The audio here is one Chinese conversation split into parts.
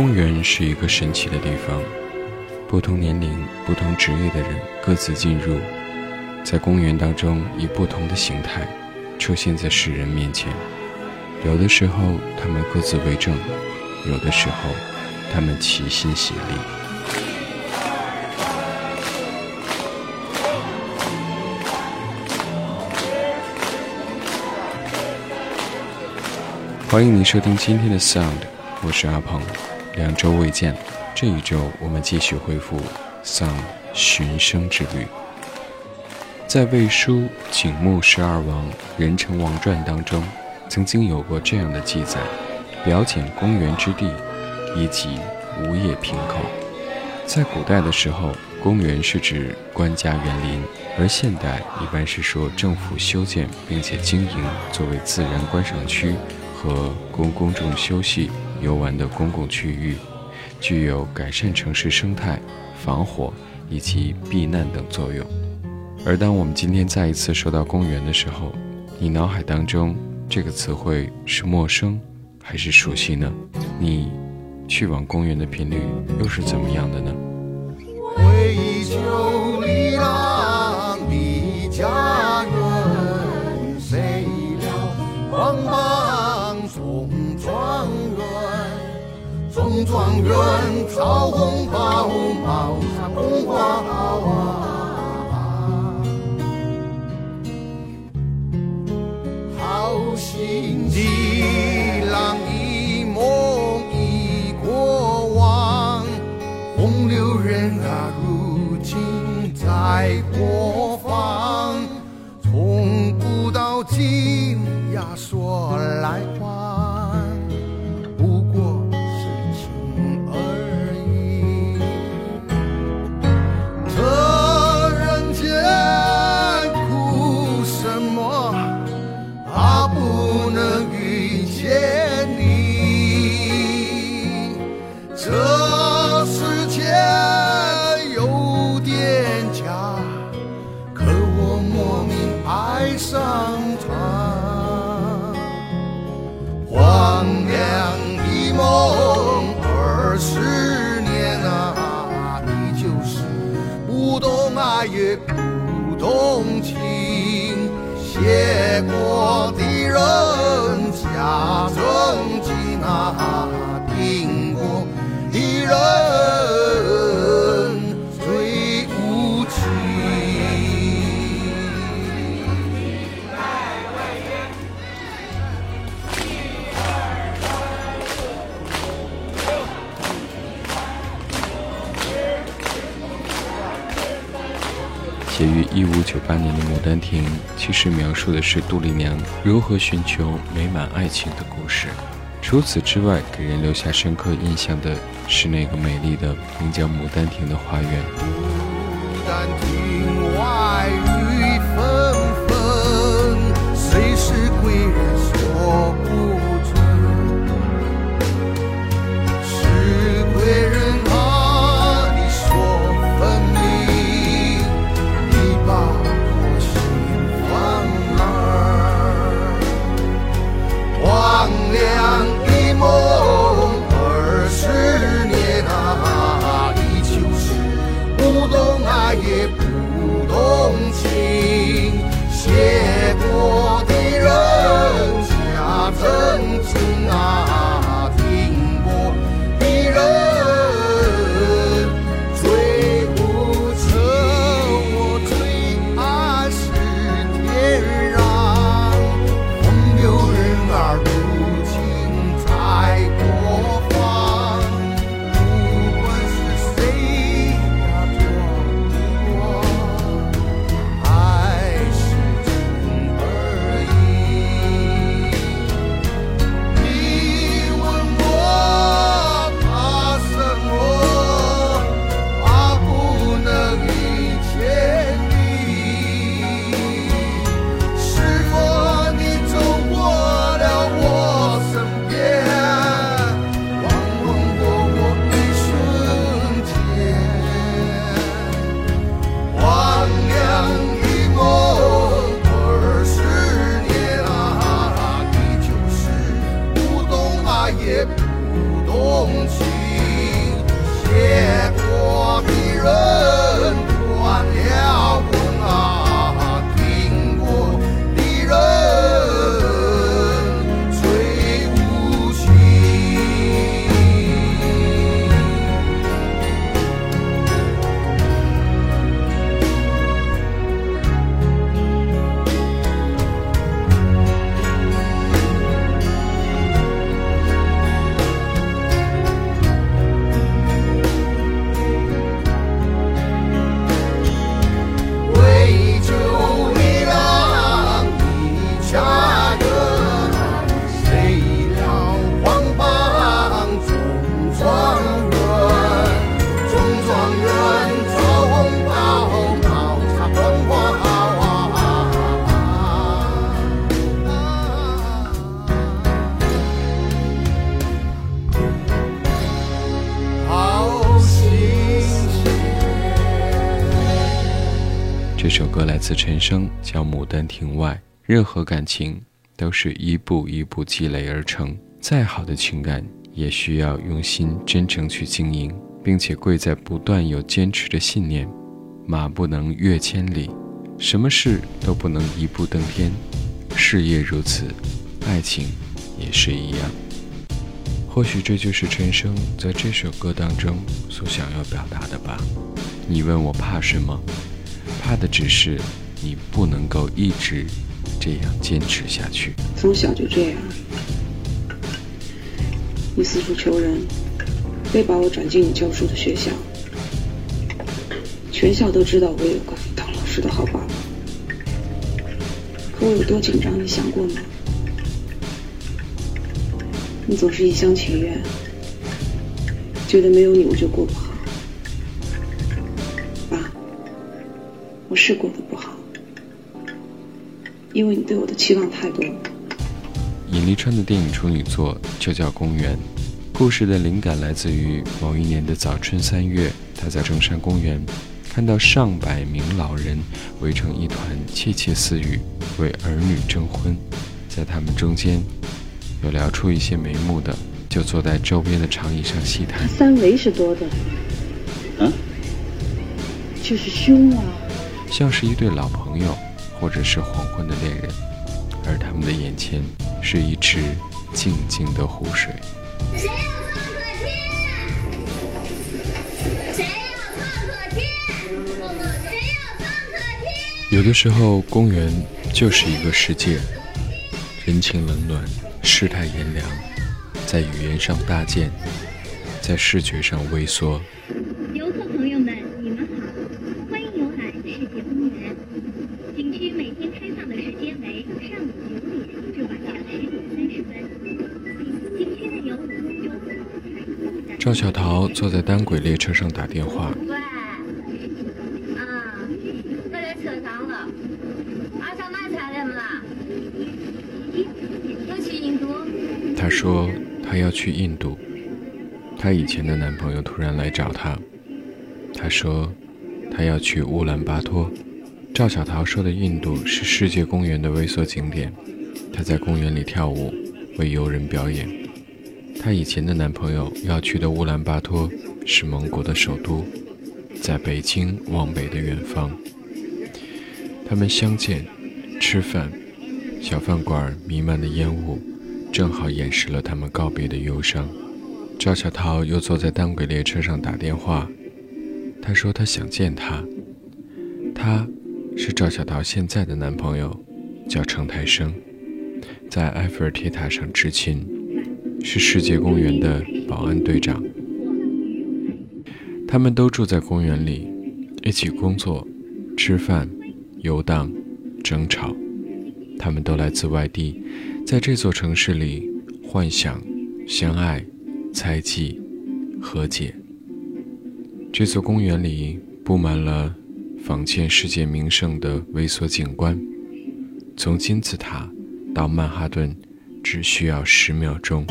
公园是一个神奇的地方，不同年龄、不同职业的人各自进入，在公园当中以不同的形态出现在世人面前。有的时候他们各自为政，有的时候他们齐心协力。欢迎你收听今天的 Sound，我是阿鹏。两周未见，这一周我们继续恢复《丧寻声之旅》。在魏书《景穆十二王任城王传》当中，曾经有过这样的记载：表简公园之地，以及无业平口。在古代的时候，公园是指官家园林，而现代一般是说政府修建并且经营作为自然观赏区和供公众休息。游玩的公共区域，具有改善城市生态、防火以及避难等作用。而当我们今天再一次说到公园的时候，你脑海当中这个词汇是陌生还是熟悉呢？你去往公园的频率又是怎么样的呢？回旧里郎离家状元草红包，帽上红花好心的郎一梦一过往，风流人啊，如今在过写于一五九八年的《牡丹亭》，其实描述的是杜丽娘如何寻求美满爱情的故事。除此之外，给人留下深刻印象的是那个美丽的名叫牡丹亭的花园。牡丹亭此陈升叫《牡丹亭外》，任何感情都是一步一步积累而成。再好的情感，也需要用心真诚去经营，并且贵在不断有坚持的信念。马不能越千里，什么事都不能一步登天。事业如此，爱情也是一样。或许这就是陈升在这首歌当中所想要表达的吧。你问我怕什么？怕的只是你不能够一直这样坚持下去。从小就这样，你四处求人，非把我转进你教书的学校。全校都知道我有个当老师的好爸爸，可我有多紧张，你想过吗？你总是一厢情愿，觉得没有你我就过不好。是过得不好，因为你对我的期望太多。尹丽川的电影处女作就叫《公园》，故事的灵感来自于某一年的早春三月，他在中山公园看到上百名老人围成一团窃窃私语，为儿女征婚，在他们中间有聊出一些眉目的，就坐在周边的长椅上细谈。三围是多的，嗯，就是胸啊。像是一对老朋友，或者是黄昏的恋人，而他们的眼前是一池静静的湖水。谁要创可贴？谁要创可贴？谁要创可贴？有的时候，公园就是一个世界，人情冷暖，世态炎凉，在语言上搭建，在视觉上微缩。赵小桃坐在单轨列车上打电话。喂，啊，车上了，马上买菜来么啦？要去印度？她说她要去印度，她以前的男朋友突然来找她。她说她要去乌兰巴托。赵小桃说的印度是世界公园的微缩景点，她在公园里跳舞，为游人表演。她以前的男朋友要去的乌兰巴托是蒙古的首都，在北京往北的远方。他们相见，吃饭，小饭馆弥漫的烟雾，正好掩饰了他们告别的忧伤。赵小桃又坐在单轨列车上打电话，她说她想见他。他，是赵小桃现在的男朋友，叫程泰生，在埃菲尔铁塔上执勤。是世界公园的保安队长，他们都住在公园里，一起工作、吃饭、游荡、争吵。他们都来自外地，在这座城市里幻想、相爱、猜忌、和解。这座公园里布满了仿建世界名胜的微缩景观，从金字塔到曼哈顿只需要十秒钟。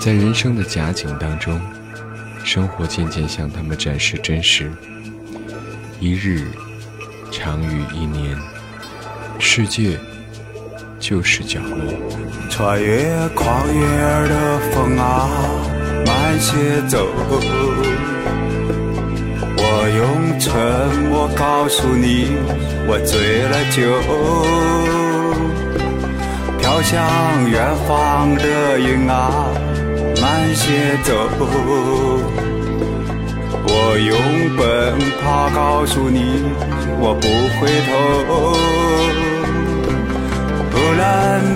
在人生的假景当中，生活渐渐向他们展示真实。一日长于一年，世界就是角落。穿越旷野的风啊，慢些走。我用沉默告诉你，我醉了酒。飘向远方的云啊，走。我用奔跑告诉你，我不回头。乌兰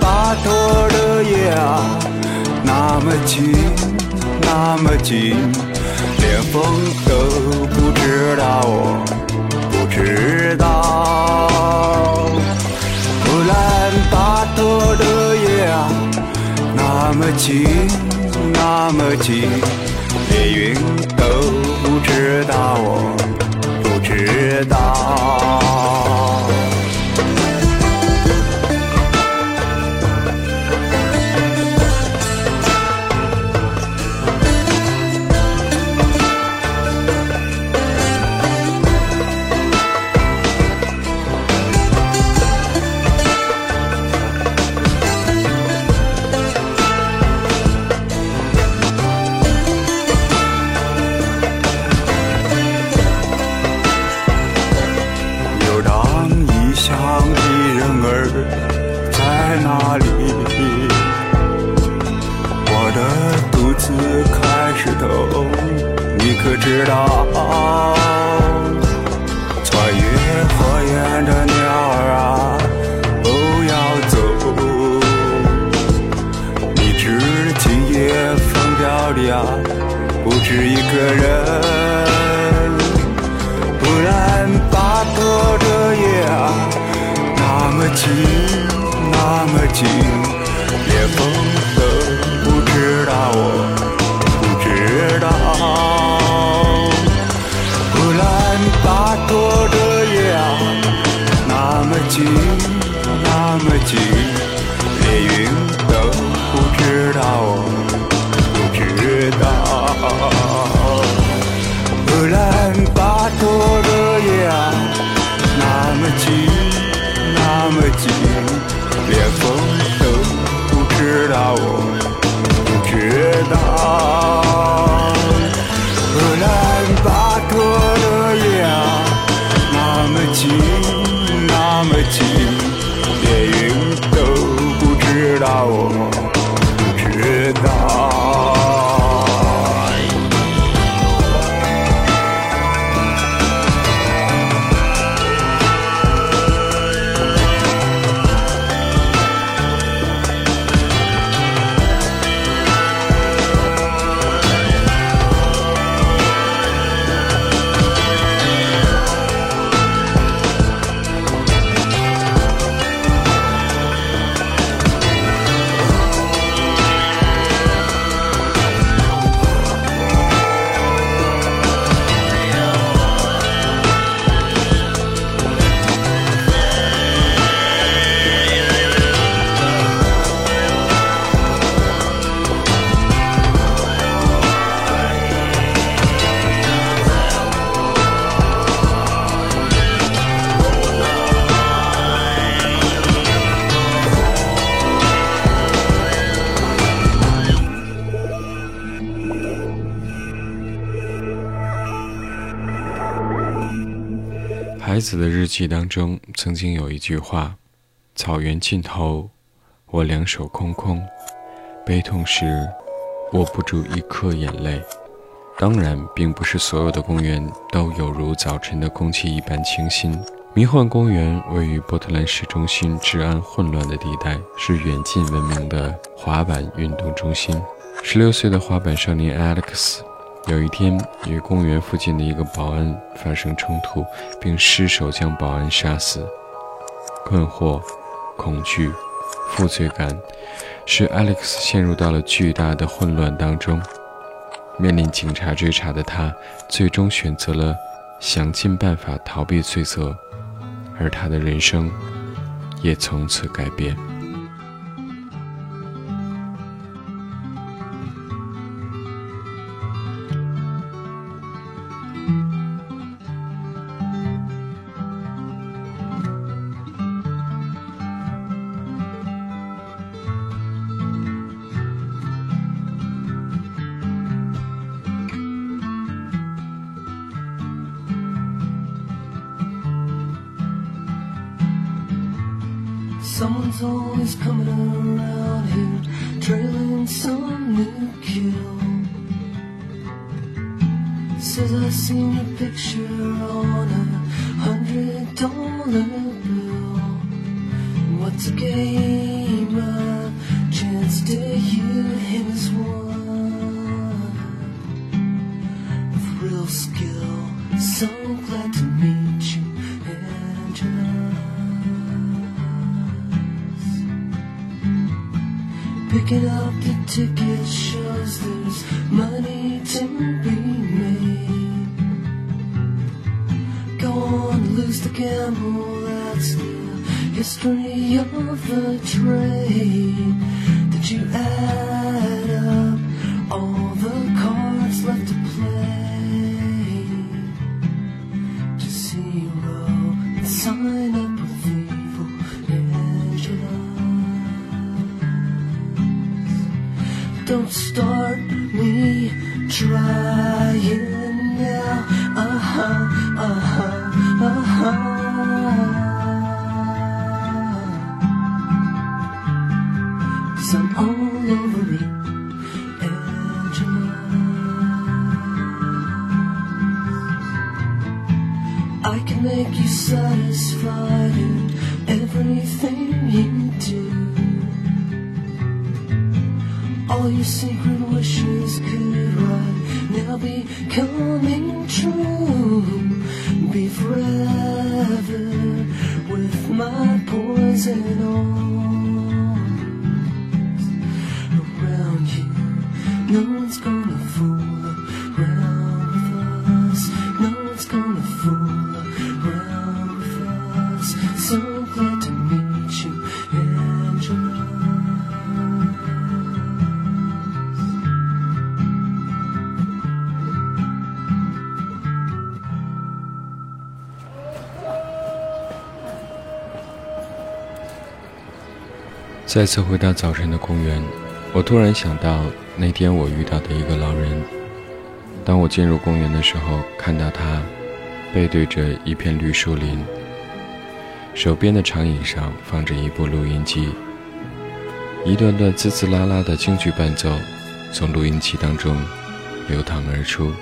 巴托的夜啊，那么近，那么近。连风都不知道，我不知道。乌兰巴托的夜啊，那么近，那么近，连云都不知道，我不知道。知道，那么近，连云都不知道，不知道。乌兰巴托的夜啊，那么静，那么静，连风都不知道，我不知道。子的日记当中曾经有一句话：“草原尽头，我两手空空，悲痛时握不住一颗眼泪。”当然，并不是所有的公园都有如早晨的空气一般清新。迷幻公园位于波特兰市中心治安混乱的地带，是远近闻名的滑板运动中心。十六岁的滑板少年 Alex。有一天，与公园附近的一个保安发生冲突，并失手将保安杀死。困惑、恐惧、负罪感，使 Alex 陷入到了巨大的混乱当中。面临警察追查的他，最终选择了想尽办法逃避罪责，而他的人生也从此改变。Someone's always coming around here, trailing some new kill. Says I seen your picture on a hundred dollar bill. What's a game? A chance to you him as one with real skill. So glad to meet Picking up the ticket shows there's money to be made. Go on, lose the gamble, that's the history of the trade. that you add All your secret wishes could right now be coming true. Be forever with my poison arms around you. No 再次回到早晨的公园，我突然想到那天我遇到的一个老人。当我进入公园的时候，看到他背对着一片绿树林，手边的长椅上放着一部录音机，一段段滋滋啦啦的京剧伴奏从录音机当中流淌而出。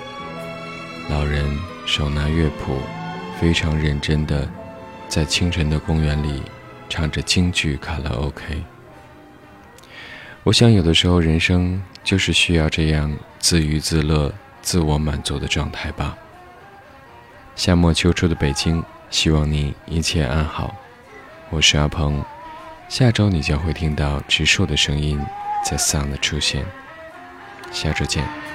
老人手拿乐谱，非常认真地在清晨的公园里唱着京剧卡拉 OK。我想，有的时候人生就是需要这样自娱自乐、自我满足的状态吧。夏末秋初的北京，希望你一切安好。我是阿鹏，下周你将会听到植树的声音在 Sound 的出现。下周见。